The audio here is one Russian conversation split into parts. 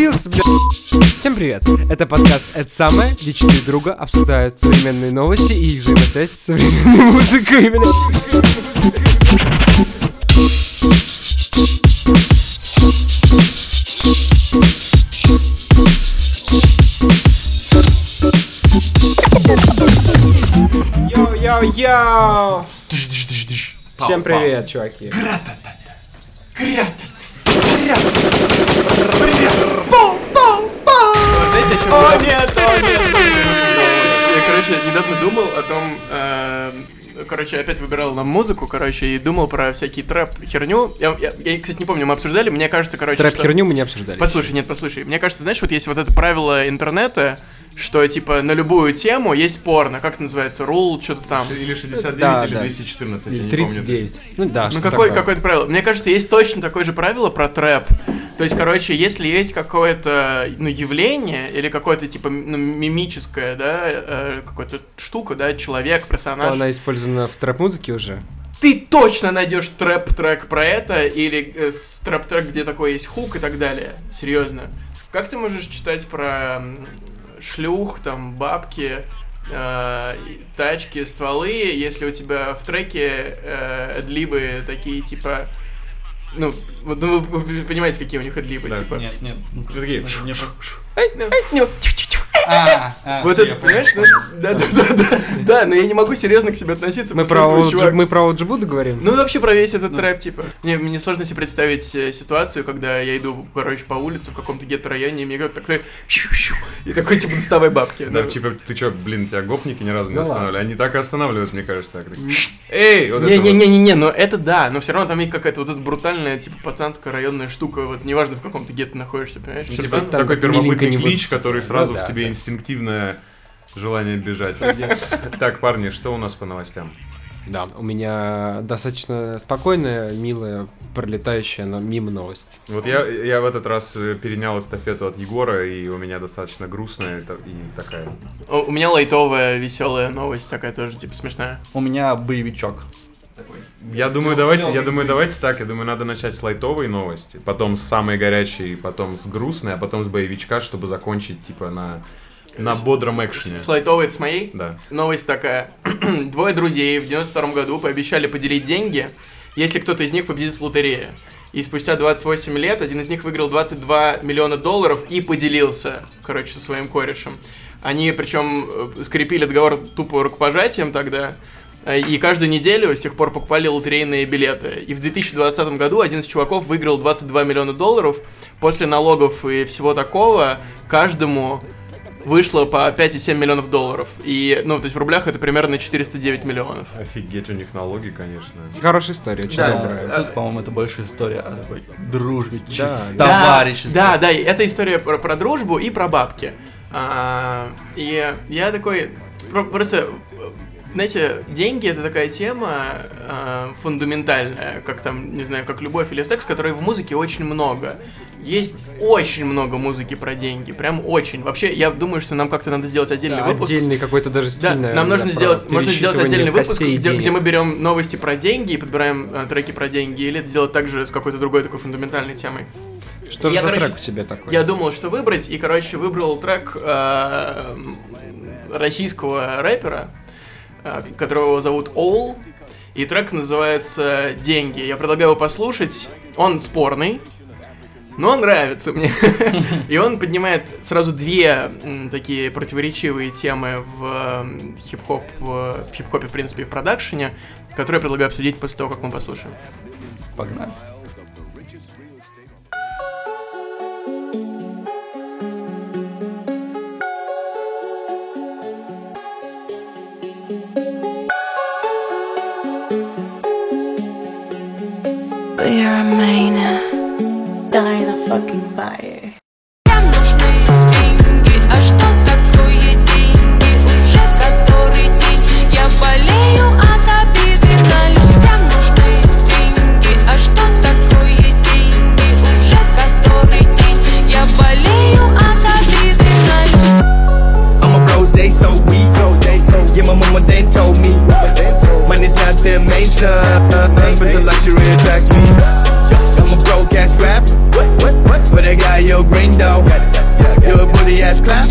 бля. Всем привет! Это подкаст «Это самое», где четыре друга обсуждают современные новости и их взаимосвязь с современной музыкой, бля. Йоу-йоу-йоу! Всем привет, чуваки. Знаете, о чем О, нет, о, нет. Я, короче, недавно думал о том, э, короче, опять выбирал нам музыку, короче, и думал про всякие трэп херню. Я, я- я, кстати, не помню, мы обсуждали, мне кажется, короче, Трэп что- херню мы не обсуждали. Послушай, нет, послушай. Мне кажется, знаешь, вот есть вот это правило интернета, что, типа, на любую тему есть порно. Как это называется? Рул, что-то там. Или 69, Да, или да. 214, я Или не помню. 39. Ну да, Ну, какое, какое-то правило. Мне кажется, есть точно такое же правило про трэп. То есть, короче, если есть какое-то, ну, явление или какое-то, типа, ну, мимическое, да, э, какая-то штука, да, человек, То персонаж, она использована в трэп-музыке уже. ты точно найдешь трэп-трек про это или э, трэп-трек, где такой есть хук и так далее. Серьезно. Как ты можешь читать про шлюх, там, бабки, э, тачки, стволы, если у тебя в треке э, эдлибы такие, типа... Ну, вот, ну, вы, вы понимаете, какие у них эдлибы, Да, типа... Нет, нет. ну, мне тю-тю-тю. А, а, Вот это, понимаешь, ну, да, да, да, да, да, но я не могу серьезно к себе относиться. Мы про, мы про Оджибуду говорим? Ну и вообще про весь этот Ну. трэп, типа. Не, мне сложно себе представить э, ситуацию, когда я иду, короче, по улице в каком-то гетто-районе, и мне говорят такой... И такой, типа, доставай бабки. Да, Ну, типа, ты чё, блин, тебя гопники ни разу не Ну останавливали? Они так и останавливают, мне кажется, так. Эй, вот это вот. Не-не-не-не, но это да, но все равно там есть какая-то вот эта брутальная, типа, пацанская районная штука, вот неважно в каком ты гетто находишься, понимаешь? Ну, Типа, такой первобытный не клич, который Ну сразу в тебе. Инстинктивное желание бежать. Так, парни, что у нас по новостям? Да, у меня достаточно спокойная, милая, пролетающая но мимо новость. Вот я, я в этот раз э, перенял эстафету от Егора, и у меня достаточно грустная это- и такая. У у меня лайтовая, веселая новость такая тоже, типа, смешная. У меня боевичок. Я думаю, Ну, давайте, я думаю, давайте так. Я думаю, надо начать с лайтовой новости, потом с самой горячей, потом с грустной, а потом с боевичка, чтобы закончить типа на на бодром экшене. С лайтовой это с моей? Да. Новость такая. Двое друзей в 92 году пообещали поделить деньги, если кто-то из них победит в лотерее. И спустя 28 лет один из них выиграл 22 миллиона долларов и поделился, короче, со своим корешем. Они, причем, э, скрепили договор тупо рукопожатием тогда, э, и каждую неделю с тех пор покупали лотерейные билеты. И в 2020 году один из чуваков выиграл 22 миллиона долларов. После налогов и всего такого каждому вышло по 5,7 миллионов долларов. И, ну, то есть в рублях это примерно 409 миллионов. Офигеть, у них налоги, конечно. Хорошая история, очень Да, добрая. да. Тут, по-моему, это больше история о такой дружбе, чисто да. товариществе. Да, да, и это история про, про дружбу и про бабки. А, и я такой, про- просто, знаете, деньги это такая тема а, фундаментальная, как там, не знаю, как любовь или секс, которой в музыке очень много. Есть очень много музыки про деньги, прям очень. Вообще, я думаю, что нам как-то надо сделать отдельный Да, выпуск. отдельный какой-то даже Да, стильный. нам нужно сделать, можно сделать отдельный выпуск, где, где мы берем новости про деньги и подбираем э, треки про деньги, или это сделать также с какой-то другой такой фундаментальной темой. Что же Я, за короче, трек у тебя такой? Я думал, что выбрать, и, короче, выбрал трек э, российского рэпера, э, которого зовут Оул, и трек называется «Деньги». Я предлагаю его послушать. Он спорный, но он нравится мне. И он поднимает сразу две такие противоречивые темы в хип-хоп, в хип-хопе, в принципе, в продакшене, которые я предлагаю обсудить после того, как мы послушаем. Погнали. you're a miner. Die in a fucking fire. my mama then told me Money's not the main But the luxury attracts me I got your green though. Good booty ass clap.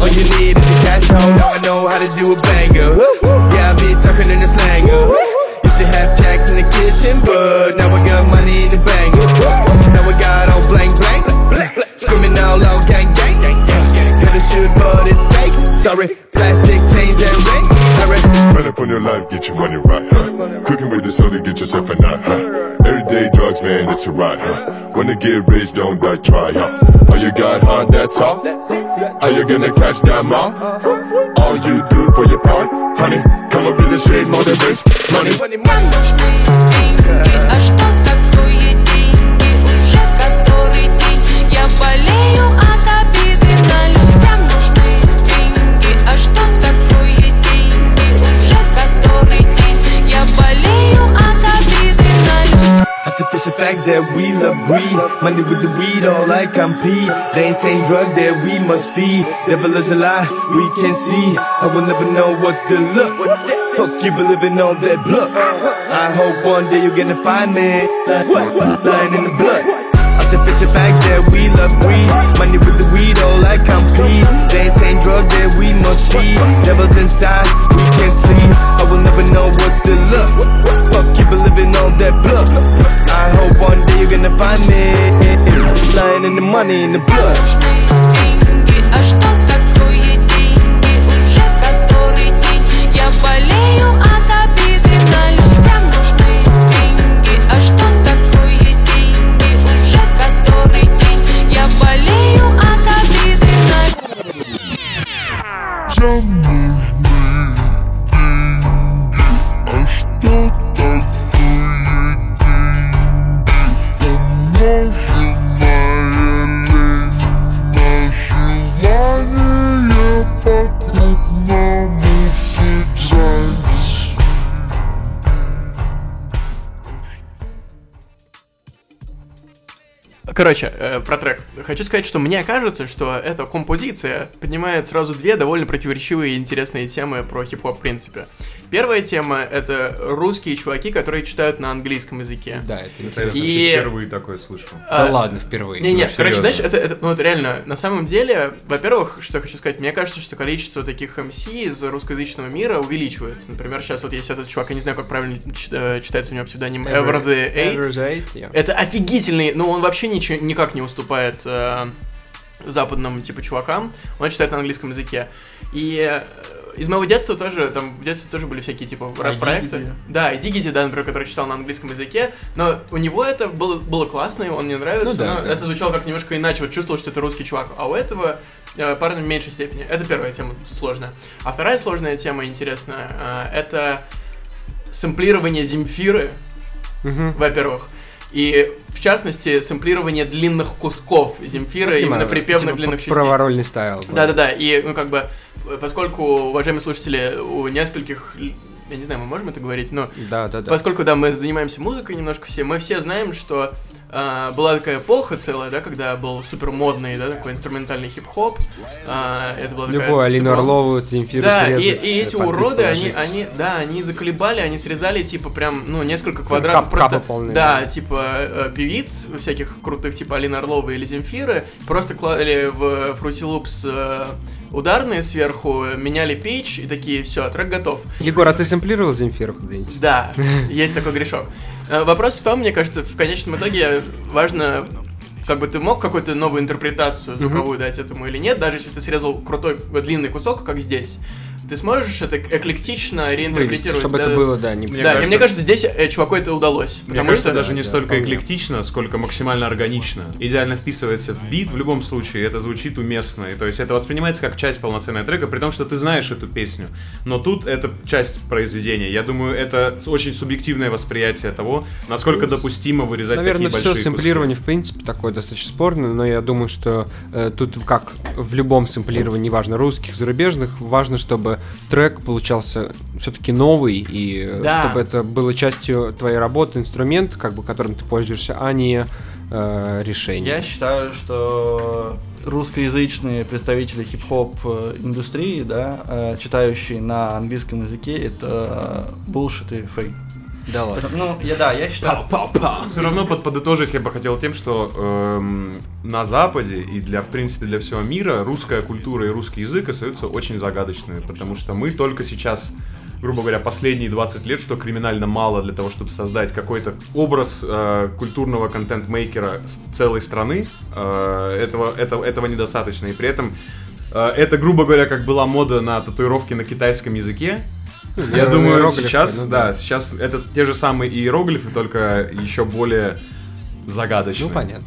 All you need is a cash hole. Now I know how to do a banger. Yeah, I be talking in the slanger. Used to have jacks in the kitchen, but now I got money in the bank. Now I got all blank blank. Screaming out loud, gang gang. Coulda should, but it's fake. Sorry, plastic chains and rings. Run up on your life, get your money right, huh? Cooking with the soda, get yourself a knot, huh? Everyday drugs, man, it's a ride, huh? Wanna get rich, don't die, try, huh? All you got, huh? That's all? Are you gonna catch that mall? All you do for your part, honey? Come up in the shade, than rich, money. Money, money. Artificial facts that we love greed. Money with the weed, all like I'm P. The insane drug that we must feed. Devil is a lie, we can see. I will never know what's the look. What's that? Fuck you believing all that blood. I hope one day you're gonna find me. Lying in the blood. Artificial facts that we love greed. Money with the weed, all like I'm P. The insane drug that we must feed. Devils inside, we can't see. I will never know what's the look. Fuck you believing all that blood. I hope one day you're gonna find me. Lying in the money, in the blood. Короче, э, про трек. Хочу сказать, что мне кажется, что эта композиция поднимает сразу две довольно противоречивые и интересные темы про хип-хоп в принципе. Первая тема — это русские чуваки, которые читают на английском языке. Да, это интересно. я И- впервые такое слышал. Да А, ладно, впервые. Не, не, Ну, короче, знаешь, это, это, ну, вот реально, на самом деле, во-первых, что я хочу сказать, мне кажется, что количество таких МС из русскоязычного мира увеличивается. Например, сейчас вот есть этот чувак, я не знаю, как правильно э, читается у него псевдоним Ever the Eight. Ever the Eight, yeah. Это офигительный, ну он вообще ничего, никак не уступает э, западным типа чувакам. Он читает на английском языке. И э, из моего детства тоже, там, в детстве тоже были всякие, типа, А рэп-проекты. Да, и Диггити, да, например, который читал на английском языке, но у него это было, было классно, и он мне нравится, Ну да, но да. это звучало как немножко иначе, вот чувствовал, что это русский чувак, а у этого э, парня в меньшей степени. Это первая тема сложная. А вторая сложная тема интересная, э, это сэмплирование Земфиры, Мгм. во-первых. И в частности, сэмплирование длинных кусков Земфиры, именно Понимаю, припевных типа длинных частей. Праворольный стайл. да. Да-да-да, и, ну, как бы, поскольку, уважаемые слушатели, у нескольких, я не знаю, мы можем это говорить, но Да, да, да. поскольку, да, мы занимаемся музыкой немножко все, мы все знаем, что а, была такая эпоха целая, да, когда был супер модный, да, такой инструментальный хип-хоп. А, это была такая, Любой Алину типа, Орлову, Земфиру да, и, срезать, и эти под бит уроды, они, они, да, они заколебали, они срезали, типа, прям, ну, несколько квадратов кап- просто, полная, да, да. типа, э, певиц всяких крутых, типа Алины Орловой или Земфиры, просто клали в Fruity Loops э, ударные сверху, меняли пич и такие, все, трек готов. Егор, а ты сэмплировал Земфиру когда-нибудь? Да, есть такой грешок. Э, Вопрос в том, мне кажется, в конечном итоге важно, как бы ты мог какую-то новую интерпретацию звуковую дать этому или нет, даже если ты срезал крутой длинный кусок, как здесь, ты сможешь это эклектично Вывести, реинтерпретировать. чтобы Да, это было, да, не Мне да, кажется- мне кажется, здесь э, чуваку это удалось. Мне Потому кажется, что даже не да, столько вполне. эклектично, сколько максимально органично. Идеально вписывается в бит в любом случае, это звучит уместно. И то есть это воспринимается как часть полноценного трека, при том, что ты знаешь эту песню. Но тут это часть произведения. Я думаю, это очень субъективное восприятие того, насколько допустимо вырезать Наверное, такие все большие сэмплирование, в принципе, такое достаточно спорное, но я думаю, что э, тут, как в любом сэмплировании, неважно, русских, зарубежных, важно, чтобы трек получался все-таки новый, и э, Да. чтобы это было частью твоей работы, инструмент, как бы, которым ты пользуешься, а не э, решение. Я считаю, что русскоязычные представители хип-хоп э, индустрии, да, э, читающие на английском языке, это bullshit и фейк. Да ладно. Ну, я, да, я считаю... Все равно под, подытожить я бы хотел тем, что эм, на Западе и для, в принципе, для всего мира русская культура и русский язык остаются очень загадочными, потому что мы только сейчас грубо говоря, последние 20 лет, что криминально мало для того, чтобы создать какой-то образ э, культурного контент-мейкера целой страны. Э, этого, этого, этого недостаточно. И при этом э, это, грубо говоря, как была мода на татуировки на китайском языке. Я Э, думаю, сейчас, ну да, сейчас это те же самые иероглифы, только еще более загадочные. Ну, понятно.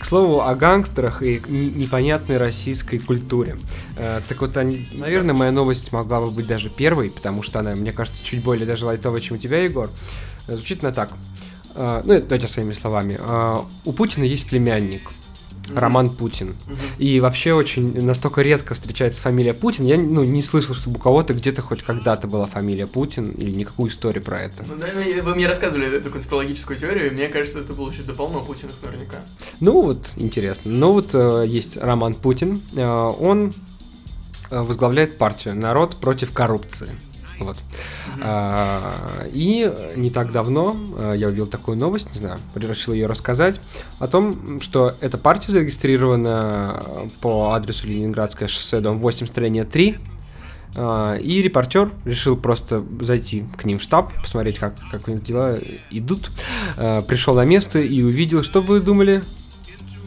К слову, о гангстерах и не- непонятной российской культуре. Э, так вот, они- наверное, моя новость могла бы быть даже первой, потому что она, мне кажется, чуть более даже лайтовая, чем у тебя, Егор. Э, Звучит она так. Э, ну, это давайте своими словами. Э, у Путина есть племянник. Роман Путин. И вообще очень настолько редко встречается фамилия Путин. Я ну, не слышал, чтобы у кого-то где-то хоть когда-то была фамилия Путин или никакую историю про это. Ну, наверное, вы мне рассказывали эту конспирологическую теорию, мне кажется, это было еще до полного Путина наверняка. Ну вот, интересно. Ну вот э, есть Роман Путин. Э, он э, возглавляет партию «Народ против коррупции». Вот. А, и не так давно э, я увидел такую новость, не знаю, решил ее рассказать, о том, что эта партия зарегистрирована по адресу Ленинградское шоссе, дом 8, строение 3, а, и репортер решил просто зайти к ним в штаб, посмотреть, как, как у них дела идут. А, Пришел на место и увидел, что вы думали?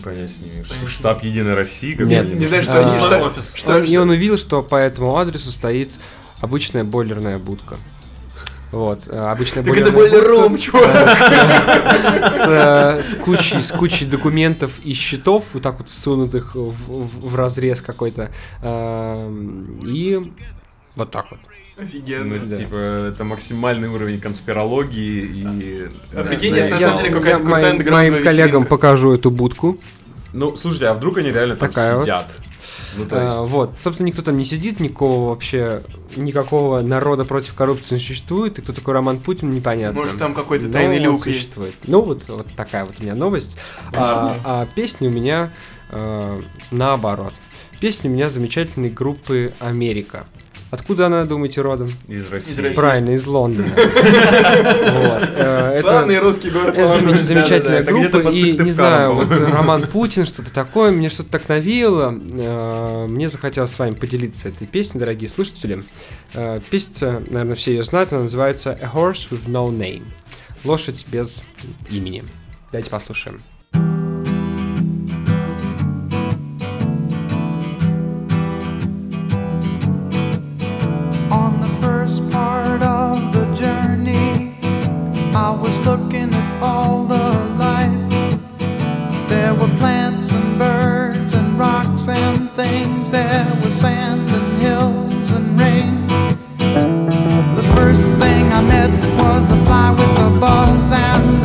Понятия не имею. Штаб Единой России? как Нет, Не знаю, что А, они... Что, офис. что, и он увидел, что по этому адресу стоит обычная бойлерная будка. Вот, э, обычная Так это бойлерная бойлер-рум, будка, чувак. С, э, с кучей, с кучей документов и счетов, вот так вот всунутых в, в- в разрез какой-то. Эм, И вот так вот. Офигенно. Ну, типа, это максимальный уровень конспирологии и... А Да. прикинь, Да, это на я- самом деле какая-то я крутая моим, моим коллегам покажу эту будку. Ну, слушайте, а вдруг они реально там Такая вот. Сидят? Ну, то А, есть... вот, собственно, никто там не сидит, никакого вообще, никакого народа против коррупции не существует, и кто такой Роман Путин, непонятно. Может, там какой-то тайный люк есть. существует. Ну, вот, вот такая вот у меня новость. А, а песня у меня э, наоборот. Песня у меня замечательной группы «Америка». Откуда она, думаете, родом? Из России. Из России. Правильно, из Лондона. Э, Славный русский город это замечательная группа, и не знаю, вот по-моему. Роман Путин, что-то такое, мне что-то так навеяло. Э, Мне захотелось с вами поделиться этой песней, дорогие слушатели. Э, Песня, наверное, все ее знают, она называется A Horse with No Name. Лошадь без имени. Давайте послушаем. I was looking at all the life. There were plants and birds and rocks and things. There was sand and hills and rain. The first thing I met was a fly with a buzz and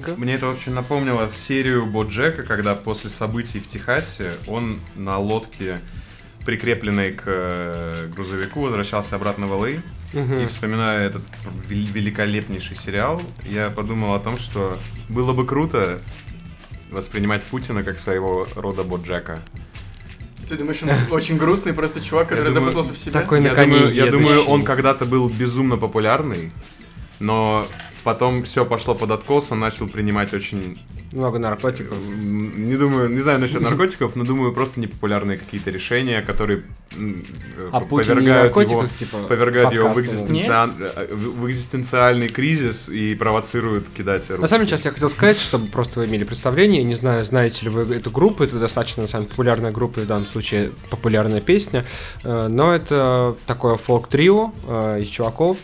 песенка. Мне это очень напомнило серию Боджека, когда после событий в Техасе он на лодке, прикрепленной к э, грузовику, возвращался обратно в ЛА. И вспоминая этот вел- великолепнейший сериал, я подумал о том, что было бы круто воспринимать Путина как своего рода Боджека. Ты думаешь, он очень грустный просто чувак, который думаю, запутался в себе? такой на Я коне думаю, я думаю, он когда-то был безумно популярный, но потом все пошло под откос, он начал принимать очень Много наркотиков. Не думаю, не знаю насчет наркотиков, но думаю, просто непопулярные какие-то решения, которые э, А повергают его, наркотиков, типа, повергают его в, подкастом? экзистенциа- э, в экзистенциальный кризис и провоцируют кидать руки. На самом деле, сейчас я хотел сказать, чтобы просто вы имели представление, не знаю, знаете ли вы эту группу, это достаточно, на самом деле, популярная группа, и в данном случае популярная песня, э, но это такое фолк-трио из чуваков,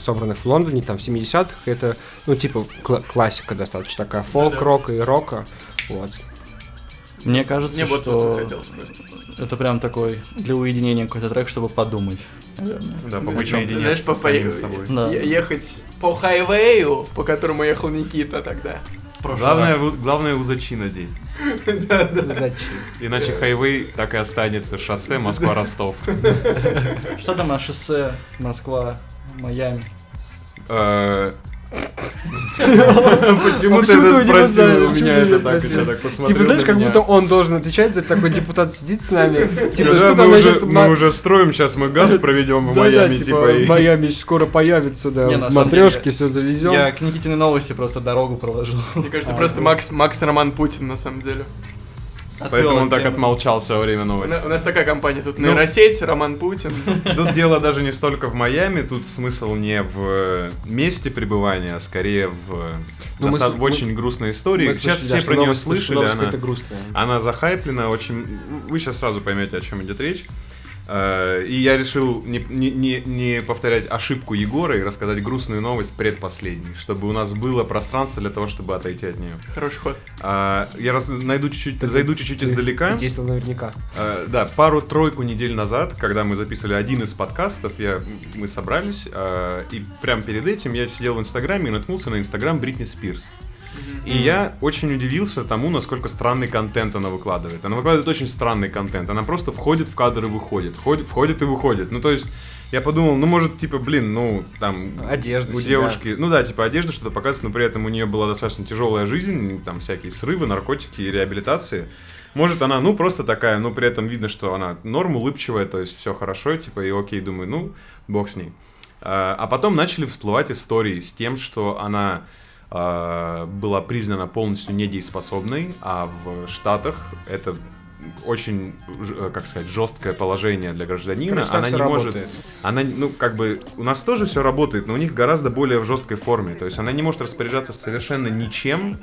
собранных в Лондоне, там, в 70-х, это, ну, типа, кла- классика достаточно такая, фолк-рок и рока, вот. Мне кажется, Мне что это прям такой для уединения какой-то трек, чтобы подумать. наверное. Да, побыть чём-то. наедине Знаешь, с по- самим собой. Да. Е- Ехать по хайвею, по которому ехал Никита тогда. Главное, в- главное узачи надеть. Зачем? Иначе хайвей так и останется шоссе Москва-Ростов. Что там на шоссе Москва, Майами? Э, Почему ты почему это спросил? меня это так, я так посмотрел Типа, знаешь, на как будто он должен отвечать, за такой депутат сидит с нами, типа, что мы там насчет мы уже строим, сейчас мы газ проведем в Майами, типа, типа, в Майами скоро появится, да, матрешки, все завезем. Я к Никитиной новости просто дорогу проложил. Мне кажется, А, просто Макс Роман Путин, на самом деле. Поэтому он так отмолчался во время новости. у нас такая компания, тут Ну. нейросеть, Роман Путин. Тут дело даже не столько в Майами, тут смысл не в месте пребывания, а скорее в, Ну, мы в мы- очень грустной истории. Мы Сейчас слышали, все да, про нее новость- слышали, новость она, грустная. она захайплена, очень... Вы сейчас сразу поймете, о чем идет речь. Э, И я решил не, не, не, не повторять ошибку Егора и рассказать грустную новость предпоследней, чтобы у нас было пространство для того, чтобы отойти от нее. Хороший ход. А, Я раз, найду чуть-чуть, зайду чуть-чуть издалека. ты действовал наверняка. Э, Да, пару-тройку недель назад, когда мы записывали один из подкастов, я, мы собрались, э, и прямо перед этим я сидел в Инстаграме и наткнулся на Инстаграм Бритни Спирс. И я очень удивился тому, насколько странный контент она выкладывает. Она выкладывает очень странный контент. Она просто входит в кадр и выходит. Входит, входит и выходит. Ну, то есть, я подумал, ну, может, типа, блин, ну, там... Одежда У себя. девушки, ну да, типа одежда что-то показывает, но при этом у нее была достаточно тяжелая жизнь, там всякие срывы, наркотики и реабилитации. Может, она, ну, просто такая, но при этом видно, что она норм, улыбчивая, то есть все хорошо, типа, и окей, думаю, ну, бог с ней. А а потом начали всплывать истории с тем, что она была признана полностью недееспособной, а в Штатах это очень, э, как сказать, жесткое положение для гражданина. Короче, она не может, работает. она, ну, как бы, у нас тоже все работает, но у них гораздо более в жесткой форме. То есть она не может распоряжаться совершенно ничем,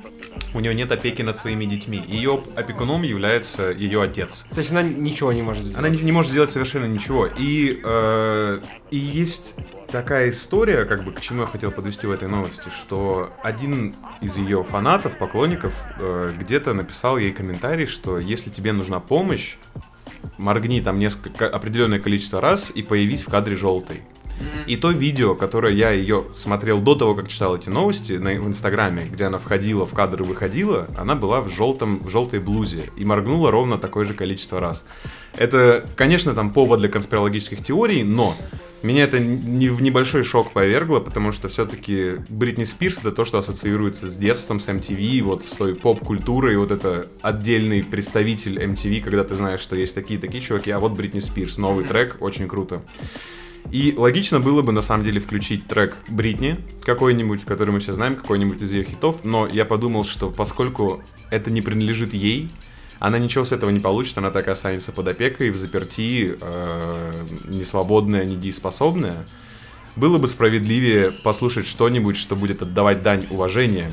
у нее нет опеки над своими детьми. Ее опекуном является ее отец. То есть она ничего не может сделать. Она не, не может сделать совершенно ничего. И, э, и есть такая история, как бы к чему я хотел подвести в этой новости, что один из ее фанатов, поклонников, э, где-то написал ей комментарий, что если тебе нужна помощь, моргни там несколько определенное количество раз и появись в кадре И то видео, которое я ее смотрел до того, как читал эти новости на, в Инстаграме, где она входила в кадр и выходила, она была в желтом, в желтой блузе и моргнула ровно такое же количество раз. Это, конечно, там повод для конспирологических теорий, но меня это не в небольшой шок повергло, потому что все-таки Бритни Спирс это то, что ассоциируется с детством, с MTV, вот с той поп-культурой, вот это отдельный представитель MTV, когда ты знаешь, что есть такие-такие чуваки, а вот Бритни Спирс, новый трек, очень круто. И логично было бы на самом деле включить трек Бритни какой-нибудь, который мы все знаем, какой-нибудь из ее хитов, но я подумал, что поскольку это не принадлежит ей, она ничего с этого не получит, она так и останется под опекой, в заперти, э, несвободная, недееспособная. Было бы справедливее послушать что-нибудь, что будет отдавать дань уважения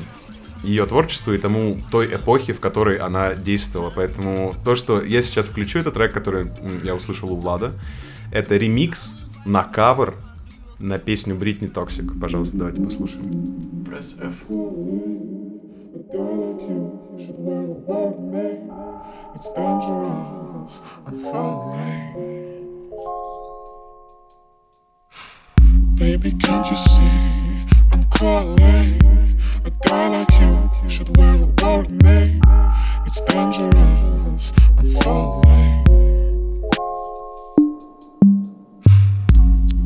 ее творчеству и тому той эпохи, в которой она действовала. Поэтому то, что я сейчас включу, это трек, который я услышал у Влада. Это ремикс на кавер на песню Бритни Toxic. Пожалуйста, давайте послушаем. Пресс F. It's dangerous, I'm falling. Baby, can't you see I'm calling? A guy like you, you should wear a warning. It's dangerous, I'm falling.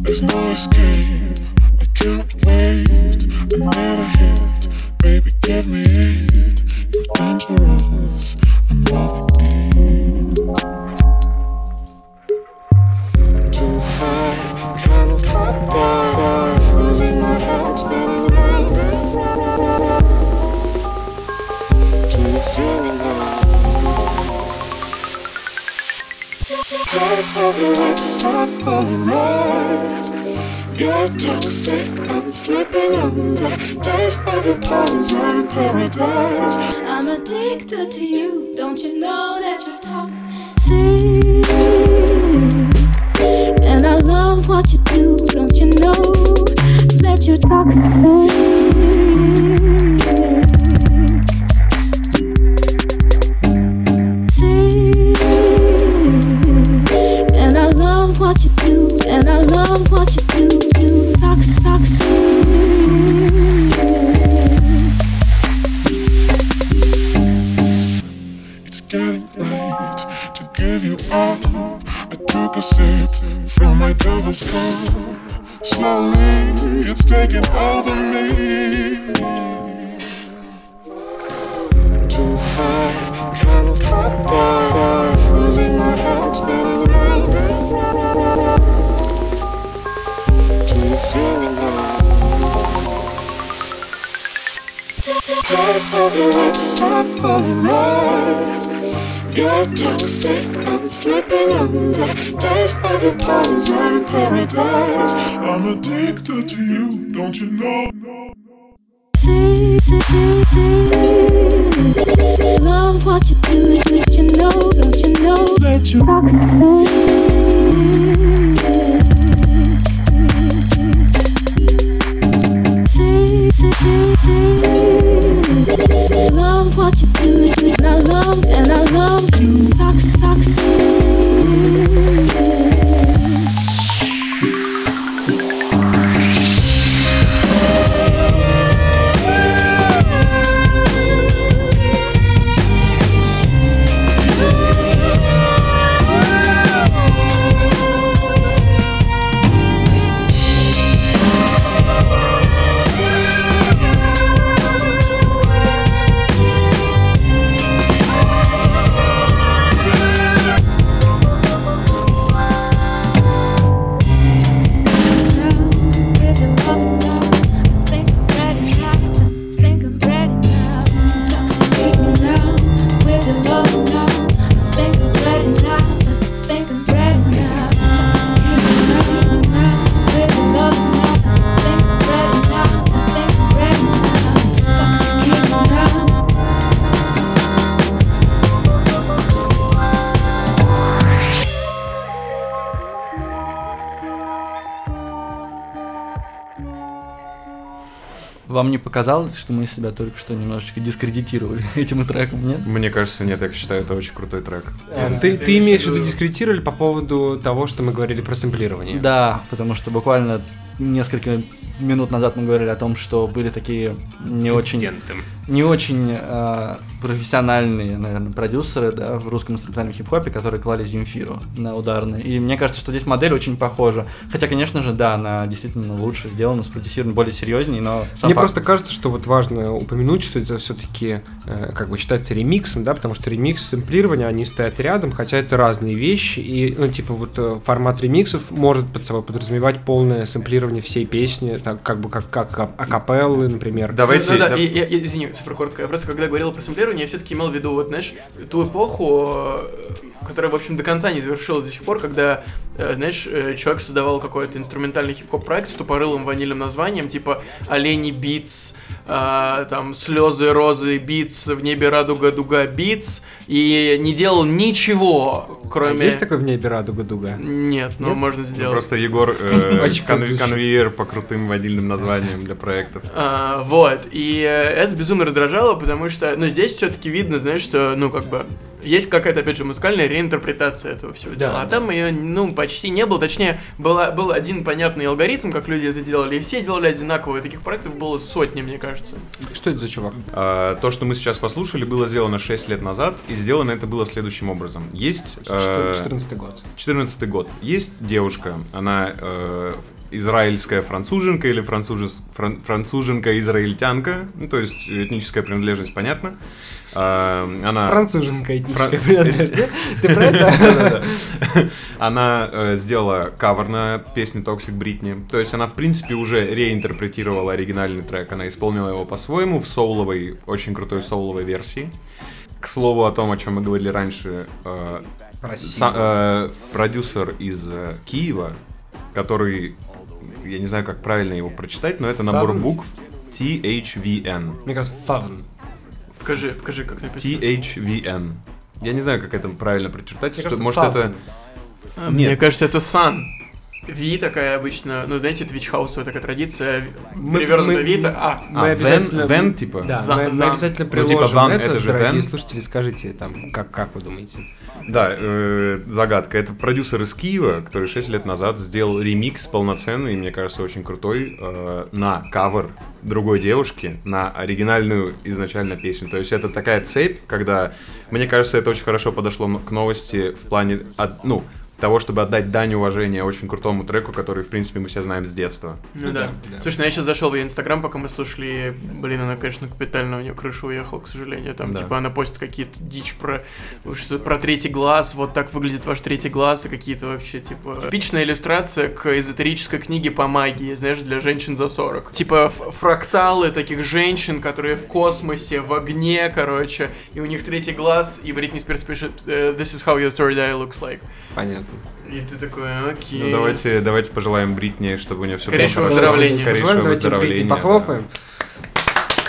There's no escape, I can't wait. Taking over me. Too high, cannot come down. Losing my head, spinning round and round. Do you feel me now? Taste of your lips, I'm alright. You're toxic, I'm slipping under. Taste of your poison paradise. I'm addicted to you, don't you know? See, see, see, see. Love what you do, don't you know, don't you know that you See, see, see, see. Love what you do, and I love, and I love you. Вам не показалось, что мы себя только что немножечко дискредитировали этим треком, нет? Мне кажется, нет, я считаю, это очень крутой трек. Э, Ты, ты имеешь в виду дискредитировали по поводу того, что мы говорили про сэмплирование? Да, потому что буквально несколько минут назад мы говорили о том, что были такие не очень. Не очень э, профессиональные, наверное, продюсеры да, в русском инструментальном хип-хопе, которые клали Земфиру на ударные. И мне кажется, что здесь модель очень похожа. Хотя, конечно же, да, она действительно лучше сделана, спродюсирована, более серьезнее, но сам Мне факт- просто кажется, что вот важно упомянуть, что это все-таки как бы считается ремиксом, да, потому что ремикс и сэмплирование, они стоят рядом, хотя это разные вещи, и, ну, типа, вот э, формат ремиксов может под собой подразумевать полное сэмплирование всей песни, так, как бы как, как акапеллы, например. Давайте... Ну, да, да- и- я- я- извини, супер коротко. Я просто когда говорил про сэмплирование, я все-таки имел в виду, вот, знаешь, ту эпоху, э, которая, в общем, до конца не завершилась до сих пор, когда, э, знаешь, э, человек создавал какой-то инструментальный хип-хоп проект с тупорылым ванильным названием, типа Олени Beats, э, там Слезы, Розы, Beats, В небе радуга, дуга, Beats, и не делал ничего, А кроме... есть такой в небе радуга-дуга? Нет, но Нет? можно Ну, сделать. Просто Егор э, Очень кон- круто звучит. конвейер по крутым ванильным названиям для проектов. А, вот, и э, это безумно раздражало, потому что, ну, здесь все-таки видно, знаешь, что, ну, как бы, есть какая-то, опять же, музыкальная реинтерпретация этого всего Да, дела. А да. там ее, ну, почти не было. Точнее, была, был один понятный алгоритм, как люди это делали, и все делали одинаково. И таких проектов было сотни, мне кажется. Что это за чувак? А, То, что мы сейчас послушали, было сделано 6 лет назад, и сделано это было следующим образом. Есть... э, 14 год. 14 год. Есть девушка, она э, израильская француженка или францужес- фран- француженка-израильтянка, ну, то есть этническая принадлежность понятна. А, она... Француженка этническая Фран- принадлежность. Ты про это? Она э, сделала кавер на песню Toxic Britney. То есть она, в принципе, уже реинтерпретировала оригинальный трек. Она исполнила его по-своему в соуловой, очень крутой соуловой версии. К слову о том, о чем мы говорили раньше, э, са- э, продюсер из э, Киева, который, я не знаю, как правильно его прочитать, но это набор Favn? букв THVN. Мне кажется, Фавн. Покажи, покажи, как написано. THVN. Я не знаю, как это правильно прочитать. Мне что- кажется, может, Favn. это... А, Мне Нет. кажется, это Сан. Ви такая обычно, ну, знаете, твич-хаусовая такая традиция, Мы- мы- Вита, а, Мы А, обязательно... Вен- Вен, типа? Да, Зан- мы, мы Зан. обязательно Ну, типа приложим Ван, это, это же дорогие Вен. слушатели, скажите, там, как, как вы думаете? Да, э, загадка. Это продюсер из Киева, который 6 лет назад сделал ремикс полноценный, мне кажется, очень крутой, э, на кавер другой девушки, на оригинальную изначально песню. То есть это такая цепь, когда, мне кажется, это очень хорошо подошло к новости в плане, от- ну, того, чтобы отдать дань уважения очень крутому треку, который, в принципе, мы все знаем с детства. Ну да. Слушай, ну я сейчас зашел в ее инстаграм, пока мы слушали, блин, она, конечно, капитально у нее крыша уехала, к сожалению. Там, Да. типа, она постит какие-то дичь про, что про третий глаз, вот так выглядит ваш третий глаз, и какие-то вообще, типа, типичная иллюстрация к эзотерической книге по магии, знаешь, для женщин за 40. Типа, фракталы таких женщин, которые в космосе, в огне, короче, и у них третий глаз, и Бритни Спирс пишет э, «This is how your third eye looks like». Понятно. И ты такой, окей. Ну, давайте, давайте пожелаем Бритни, чтобы у нее все Скорейшего было хорошо. выздоровления. Скорейшего Пожелаем, давайте Бритни выздоровления. похлопаем.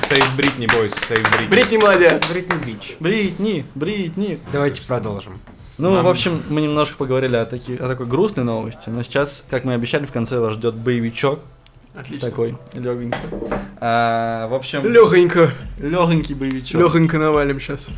Сейв Бритни, бойс, сейв Бритни. Бритни молодец. Бритни Бич. Бритни, Бритни. Давайте продолжим. Ну, Нам- в общем, мы немножко поговорили о, таки- о такой грустной новости, но сейчас, как мы обещали, в конце вас ждет боевичок Отлично. такой, легенький. А, в общем, Легонько. легенький боевичок. Легонько навалим сейчас.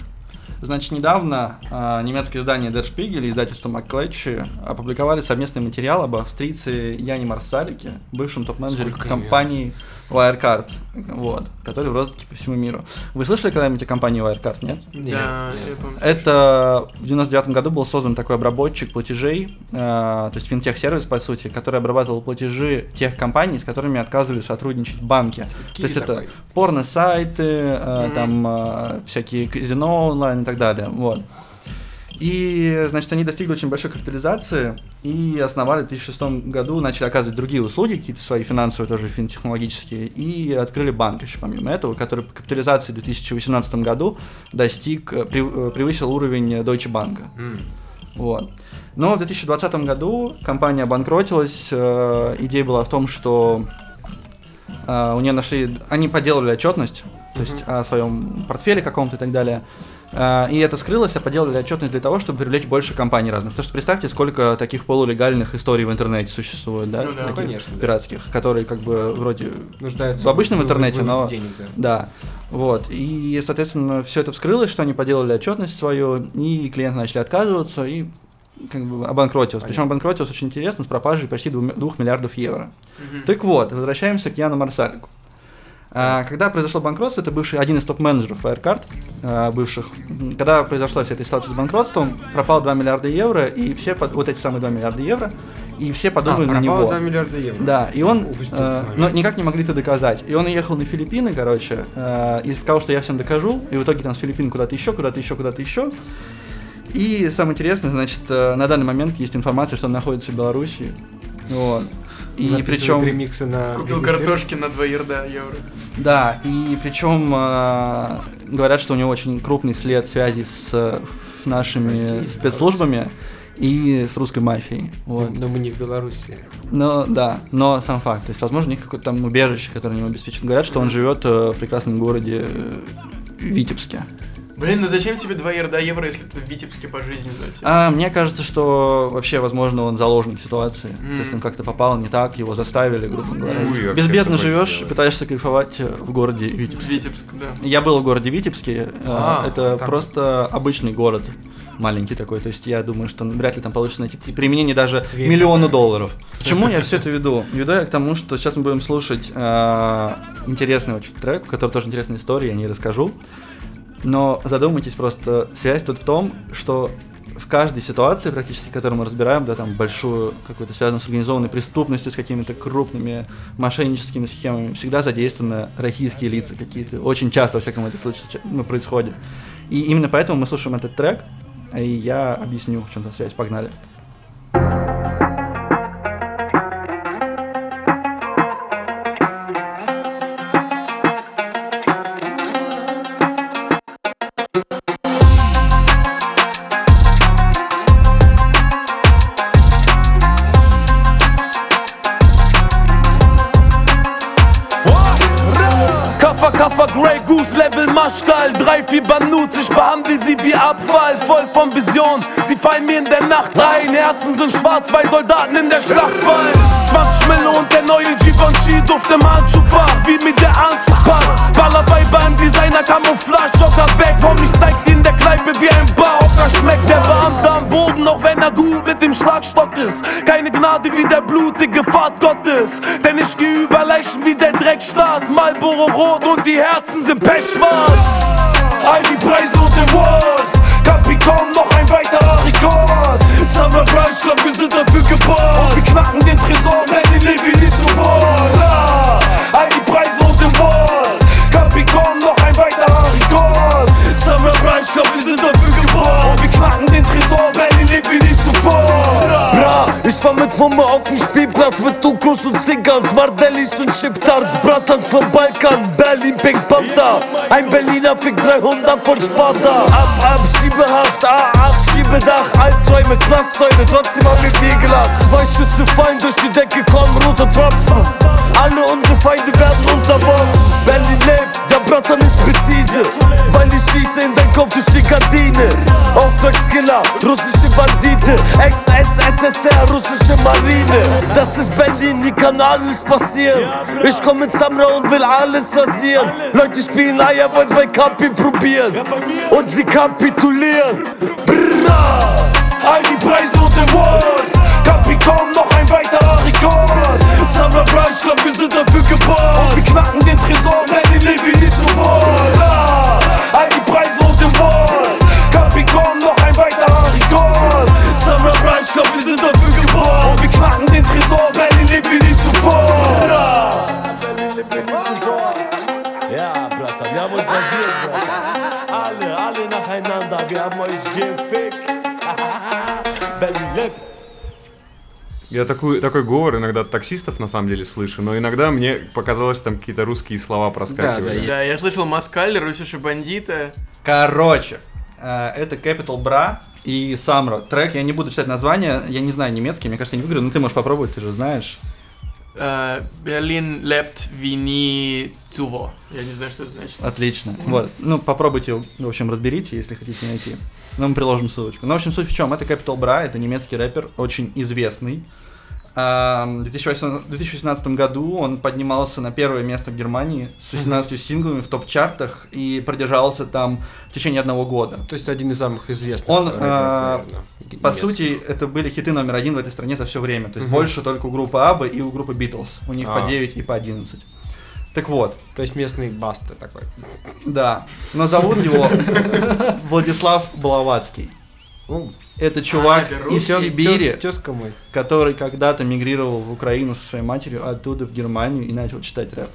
Значит, недавно а, немецкое издание Der Spiegel и издательство McClatchy опубликовали совместный материал об австрийце Яне Марсалике, бывшем топ-менеджере компании Wirecard, вот, который в розыске по всему миру. Вы слышали когда-нибудь о компании Wirecard, нет? Нет, да, нет. я помню. Это в 99 году был создан такой обработчик платежей, э, то есть финтех-сервис, по сути, который обрабатывал платежи тех компаний, с которыми отказывали сотрудничать банки. То есть это порно-сайты, э, Мгм. там э, всякие казино онлайн и так далее. Вот. И, значит, они достигли очень большой капитализации и основали в 2006 году, начали оказывать другие услуги, какие-то свои финансовые, тоже финтехнологические, и открыли банк еще помимо этого, который по капитализации в 2018 году достиг, э, э, превысил уровень Deutsche Bank. М. Вот. Но в 2020 году компания обанкротилась. э, идея была в том, что у нее нашли, они поделали отчетность, то есть о своем портфеле каком-то и так далее. А, И это вскрылось, а поделали отчетность для того, чтобы привлечь больше компаний разных. Потому что представьте, сколько таких полулегальных историй в интернете существует, да? Ну да, таких конечно, да. Пиратских, которые как бы вроде Нуждаются в обычном в- интернете, но... денег, да. Да, вот. И, соответственно, все это вскрылось, что они поделали отчетность свою, и клиенты начали отказываться, и как бы обанкротился. Причем обанкротился очень интересно, с пропажей почти 2 миллиардов евро. Мгм. Так вот, возвращаемся к Яну Марсалику. А, Когда произошло банкротство, это бывший один из топ-менеджеров Wirecard, а, бывших. Когда произошла вся эта ситуация с банкротством, пропало 2 миллиарда евро, и все, под- вот эти самые 2 миллиарда евро, и все подумали А, на него. 2 миллиарда евро. Да, и он, э, но никак не могли это доказать. И он уехал на Филиппины, короче, э, и сказал, что я всем докажу, и в итоге там с Филиппин куда-то еще, куда-то еще, куда-то еще. И самое интересное, значит, э, на данный момент есть информация, что он находится в Беларуси. Вот. И причем... ремиксы на Купил картошки на 2 ерда евро. Да, и причем э, говорят, что у него очень крупный след связи с нашими Россией, спецслужбами и с русской мафией. Вот. но мы не в Беларуси. Но да, но сам факт. То есть, возможно, у них какое-то там убежище, которое ему обеспечит. Говорят, что он живет э, в прекрасном городе э, Витебске. Блин, ну зачем тебе 2 ерда евро, если ты в Витебске по жизни жить? А мне кажется, что вообще, возможно, он заложник ситуации. То есть он как-то попал не так, его заставили, грубо говоря. Ой, Безбедно живешь, дело. пытаешься кайфовать э, в городе Витебске. Витебск, да. Я был в городе Витебске. э, А, это там. просто обычный город. Маленький такой, то есть я думаю, что вряд ли там получится найти применение даже Тверь миллиону долларов. Почему я все это веду? Веду я к тому, что сейчас мы будем слушать э, интересный очень трек, в котором тоже интересная история, я не расскажу. Но задумайтесь просто, связь тут в том, что в каждой ситуации, практически, которую мы разбираем, да, там большую, какую-то связанную с организованной преступностью, с какими-то крупными мошенническими схемами, всегда задействованы российские лица какие-то. Очень часто, во всяком этом случае, ча- ну, происходит. И именно поэтому мы слушаем этот трек, и я объясню, в чем там связь. Погнали. Kaffer, Fieber Nuts, ich behandle sie wie Abfall Voll von Vision, sie fallen mir in der Nacht ein. Herzen sind schwarz, weil Soldaten in der Schlacht fallen. 20 Mille und der neue Givenchy Duft im Handschuhfach, wie mir der Arzt passt Ballerei beim Designer, Camouflage, Joker weg. Komm, ich zeig dir in der Kneipe wie ein Barocker Schmeckt der Beamte am Boden, auch wenn er gut mit dem Schlagstock ist. Keine Gnade wie der blutige Pfad Gottes. Denn ich geh über Leichen wie der Dreckstaat Marlboro rot und die Herzen sind pechschwarz All die Preise und Awards kaum noch ein weiterer Rekord. Summer Price, glaub wir sind dafür geboren Und wir knacken den Tresor, Benny Levy nie zuvor ja. Mit Wumme auf dem Spielplatz mit Tukos und Zigans, Mardellis und Shiftars, Bratans vom Balkan, Berlin, Pink Panther. Ein Berliner fickt 300 von Sparta. Ab, ab, Schiebehaft, ah, ab, Schiebedach, Albträume, Knastzäune, trotzdem haben wir viel gelacht. Zwei Schüsse fallen durch die Decke, kommen rote Tropfen. Alle unsere Feinde werden unterworfen. Berlin lebt, der Bratan ist präzise, weil ich schieße in dein Kopf durch die Gardine. Auftragskiller, russische Bandite, Ex-SSSR, russische Marine. Das ist Berlin, hier kann alles passieren. Ich komm mit Samra und will alles rasieren. Leute spielen Eier, wollen bei Kapi probieren. Und sie kapitulieren. Brrra! All die Preise und Awards. Kapi kaum noch ein weiterer Rekord. Summer Price, glaub wir sind dafür Я такой, такой говор иногда от таксистов на самом деле слышу, но иногда мне показалось, там какие-то русские слова проскакивали. Да, я слышал Москаль, Русиши Бандита. Короче, э, это Capital Bra и Самро. Трек, я не буду читать название, я не знаю немецкий, мне кажется, я не выиграю, но ты можешь попробовать, ты же знаешь. Берлин лепт вини цуво. Я не знаю, что это значит. Отлично. Вот. Ну, попробуйте, в общем, разберите, если хотите найти. Но мы приложим ссылочку. Ну, в общем, суть в чем? Это Capital Bra, это немецкий рэпер, очень известный. В 2018 2018 году он поднимался на первое место в Германии с 18 синглами в топ-чартах и продержался там в течение одного года. То есть один из самых известных. Он, рэперов, а, наверное, По сути, это были хиты номер один в этой стране за все время. То есть Мгм. больше только у группы Абба и у группы Beatles. У них А. по 9 и по 11. Так вот, То есть местный баста такой. да. Но зовут его Владислав Блаватский. Ну, Это чувак А, из тёз- Сибири, тёз- тёзка мой. который когда-то мигрировал в Украину со своей матерью, оттуда в Германию и начал читать рэп.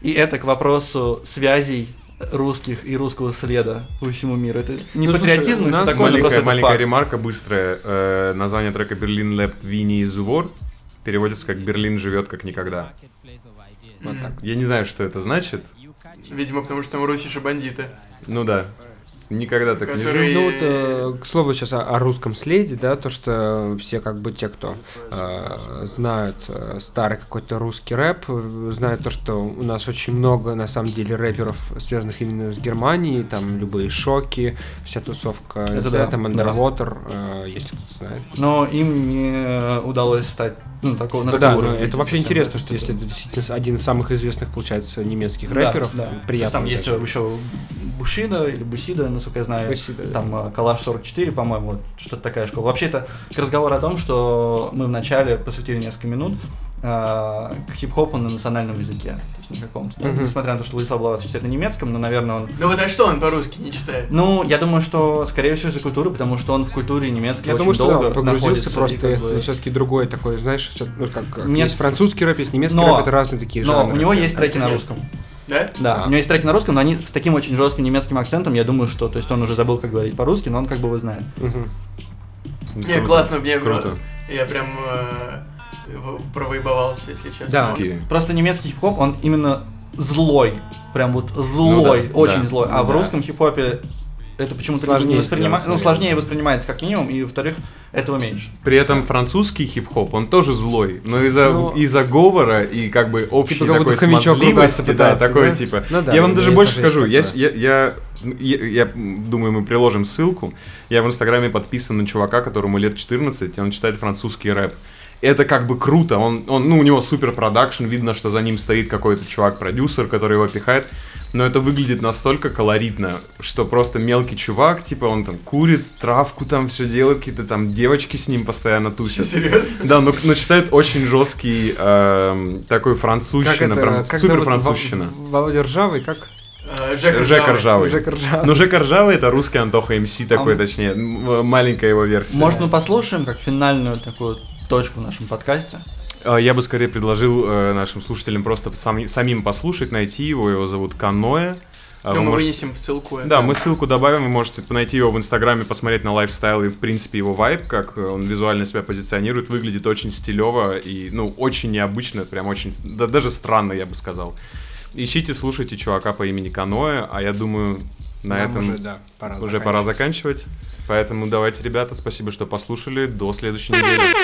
И это к вопросу связей русских и русского следа по всему миру. Это не Ну, слушай, патриотизм, у и всё нас такое, но Маленькая, маленькая факт. ремарка быстрая. Э, название трека «Берлин Лэп Вини Зувор» переводится как «Берлин живет как никогда». Вот так. Я не знаю, что это значит. Видимо, потому что там русиши бандиты. Ну да. Никогда так не Которые- жил. Ну вот, э, к слову сейчас о, о русском следе, да, то, что все как бы те, кто э, знают э, старый какой-то русский рэп, э, знают то, что у нас очень много, на самом деле, рэперов, связанных именно с Германией, там любые шоки, вся тусовка, Это да, да, там да. Underwater, э, если кто-то знает. Но им не удалось стать ну, такого, на Ну да, но уровень это вообще интересно, что если это действительно один из самых известных, получается, немецких рэперов, да. Приятно. Там есть даже. еще Бушида или Бусида, насколько я знаю. Бусида, да. Там э, Калаш 44, по-моему, вот что-то такая школа. Вообще это к разговору о том, что мы вначале посвятили несколько минут э, к хип-хопу на национальном языке. То есть на каком-то. Мгм. Несмотря на то, что Владислав Блаватский читает на немецком, но, наверное, он... Ну вот а что он по-русски не читает? Ну, я думаю, что, скорее всего, из-за культуры, потому что он в культуре немецкой Я очень думаю, что долго да, он погрузился просто, как бы- все-таки другой такой, знаешь, всё- ну, как, Нет. есть французский рэп, есть немецкий Но- рэп, это разные такие Но жанры. у него есть треки на русском. Да? Да, А. у него есть треки на русском, но они с таким очень жестким немецким акцентом, я думаю, что, то есть он уже забыл, как говорить по-русски, но он как бы его знает. Мгм. Не, классно, мне Круто. я прям э, провоебовался, если честно. Да. Окей. Просто немецкий хип-хоп, он именно злой, прям вот злой, Ну да, очень да, злой. А в да. русском хип-хопе это почему-то Сложнее не воспринима- ну, сложнее воспринимается как минимум, и во-вторых, этого меньше. При этом французский хип-хоп, он тоже злой, но из-за Ну, из-за говора и как бы общей Типа как такой смазливости, да, пытается, такой да? типа. Ну да, я вам даже больше скажу, я, такое. я, я, я, я думаю, мы приложим ссылку. Я в Инстаграме подписан на чувака, которому лет 14, и он читает французский рэп. Это как бы круто, он, он, ну, у него супер продакшн, видно, что за ним стоит какой-то чувак-продюсер, который его пихает, но это выглядит настолько колоритно, что просто мелкий чувак, типа он там курит, травку там все делает, какие-то там девочки с ним постоянно тусят. Серьезно? Да, но, но читает очень жесткий эм, такой Как французщина, это, прям как супер зовут? французщина. Во- Володя Ржавый, как? Э, Жека Ржавый. Жека Ржавый. Ну, Жека Ржавый это русский Антоха МС такой, А- точнее, маленькая его версия. Может, мы послушаем как финальную такую точку в нашем подкасте? А, Я бы скорее предложил э, нашим слушателям просто сами- самим послушать, найти его. Его зовут Каноэ. А, Ну, вы мы можете- вынесем в ссылку. это. Да, мы ссылку добавим, вы можете найти его в Инстаграме, посмотреть на лайфстайл и, в принципе, его вайб, как э, он визуально себя позиционирует, выглядит очень стилево и, ну, очень необычно, прям очень, да, даже странно, я бы сказал. Ищите, слушайте чувака по имени Каноэ, а я думаю, на Нам этом уже, да, пора уже пора заканчивать. Поэтому давайте, ребята, спасибо, что послушали. До следующей недели.